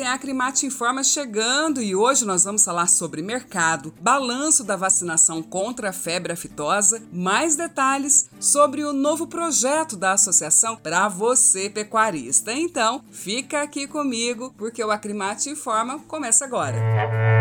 Acrimate Informa chegando e hoje nós vamos falar sobre mercado, balanço da vacinação contra a febre aftosa, mais detalhes sobre o novo projeto da associação para você pecuarista. Então, fica aqui comigo porque o Acrimate Informa começa agora.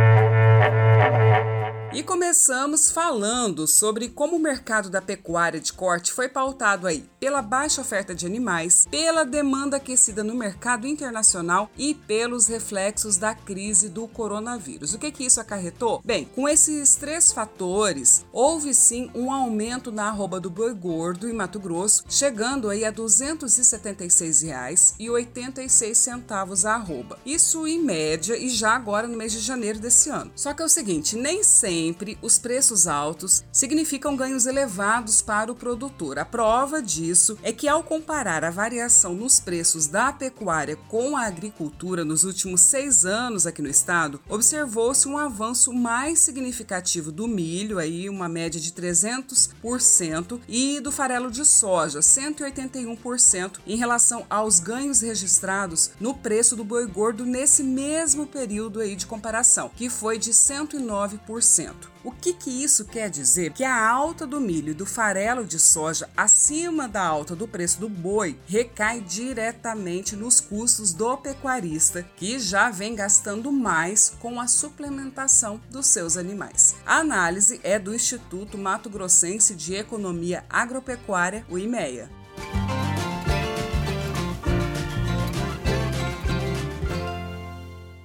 E começamos falando sobre como o mercado da pecuária de corte foi pautado aí pela baixa oferta de animais, pela demanda aquecida no mercado internacional e pelos reflexos da crise do coronavírus. O que que isso acarretou? Bem, com esses três fatores, houve sim um aumento na arroba do boi gordo em Mato Grosso, chegando aí a R$ 276,86 a arroba. Isso em média e já agora no mês de janeiro desse ano. Só que é o seguinte, nem sempre sempre os preços altos significam ganhos elevados para o produtor. A prova disso é que, ao comparar a variação nos preços da pecuária com a agricultura nos últimos seis anos aqui no estado, observou-se um avanço mais significativo do milho, aí uma média de 300%, e do farelo de soja, 181%, em relação aos ganhos registrados no preço do boi gordo nesse mesmo período aí de comparação, que foi de 109%. O que, que isso quer dizer? Que a alta do milho e do farelo de soja acima da alta do preço do boi recai diretamente nos custos do pecuarista, que já vem gastando mais com a suplementação dos seus animais. A análise é do Instituto Mato Grossense de Economia Agropecuária, o IMEA.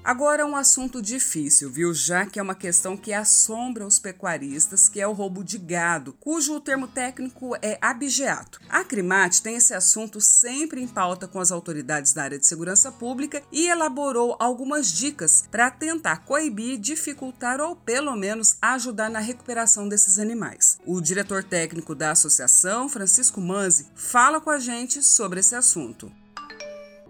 Agora um assunto difícil, viu? Já que é uma questão que assombra os pecuaristas, que é o roubo de gado, cujo termo técnico é abigeato. A Crimate tem esse assunto sempre em pauta com as autoridades da área de segurança pública e elaborou algumas dicas para tentar coibir, dificultar ou pelo menos ajudar na recuperação desses animais. O diretor técnico da associação, Francisco Manzi, fala com a gente sobre esse assunto.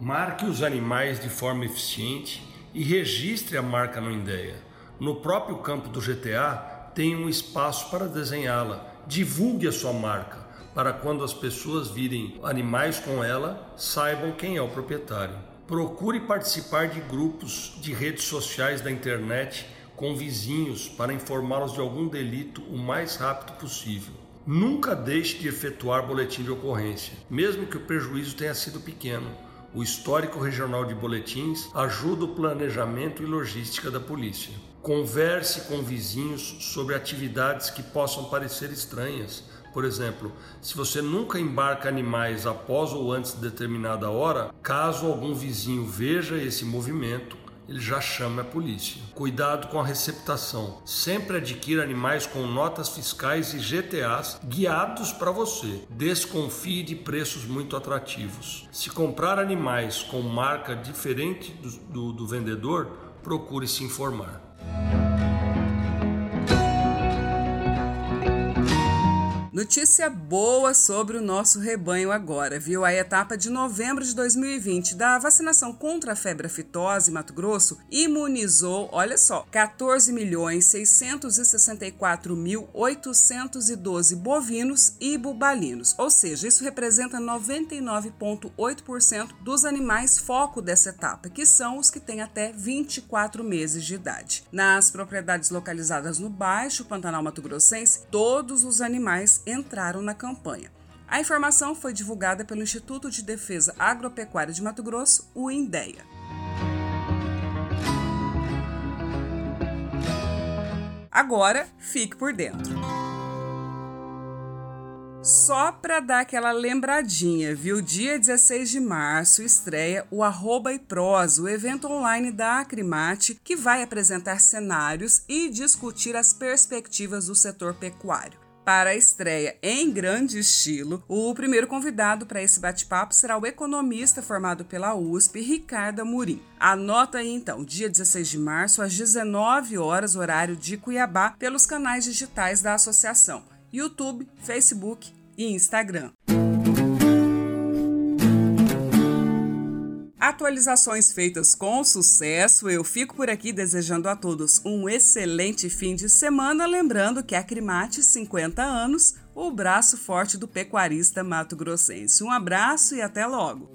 Marque os animais de forma eficiente e registre a marca no INDEA. No próprio campo do GTA, tem um espaço para desenhá-la. Divulgue a sua marca, para quando as pessoas virem animais com ela, saibam quem é o proprietário. Procure participar de grupos de redes sociais da internet com vizinhos para informá-los de algum delito o mais rápido possível. Nunca deixe de efetuar boletim de ocorrência, mesmo que o prejuízo tenha sido pequeno. O histórico regional de boletins ajuda o planejamento e logística da polícia. Converse com vizinhos sobre atividades que possam parecer estranhas. Por exemplo, se você nunca embarca animais após ou antes de determinada hora, caso algum vizinho veja esse movimento, ele já chama a polícia. Cuidado com a receptação. Sempre adquira animais com notas fiscais e GTAs guiados para você. Desconfie de preços muito atrativos. Se comprar animais com marca diferente do, do, do vendedor, procure se informar. Notícia boa sobre o nosso rebanho agora, viu? A etapa de novembro de 2020 da vacinação contra a febre aftosa em Mato Grosso imunizou, olha só, 14.664.812 bovinos e bubalinos, ou seja, isso representa 99,8% dos animais foco dessa etapa, que são os que têm até 24 meses de idade. Nas propriedades localizadas no Baixo Pantanal Mato Grossense, todos os animais entraram na campanha. A informação foi divulgada pelo Instituto de Defesa Agropecuária de Mato Grosso, o INDEA. Agora, fique por dentro. Só para dar aquela lembradinha, viu? Dia 16 de março estreia o Arroba e o evento online da Acrimate, que vai apresentar cenários e discutir as perspectivas do setor pecuário para a estreia em grande estilo, o primeiro convidado para esse bate-papo será o economista formado pela USP, Ricardo Amorim. Anota aí então, dia 16 de março, às 19 horas, horário de Cuiabá, pelos canais digitais da associação: YouTube, Facebook e Instagram. Atualizações feitas com sucesso, eu fico por aqui desejando a todos um excelente fim de semana, lembrando que a Crimate 50 anos, o braço forte do pecuarista Mato Grossense. Um abraço e até logo.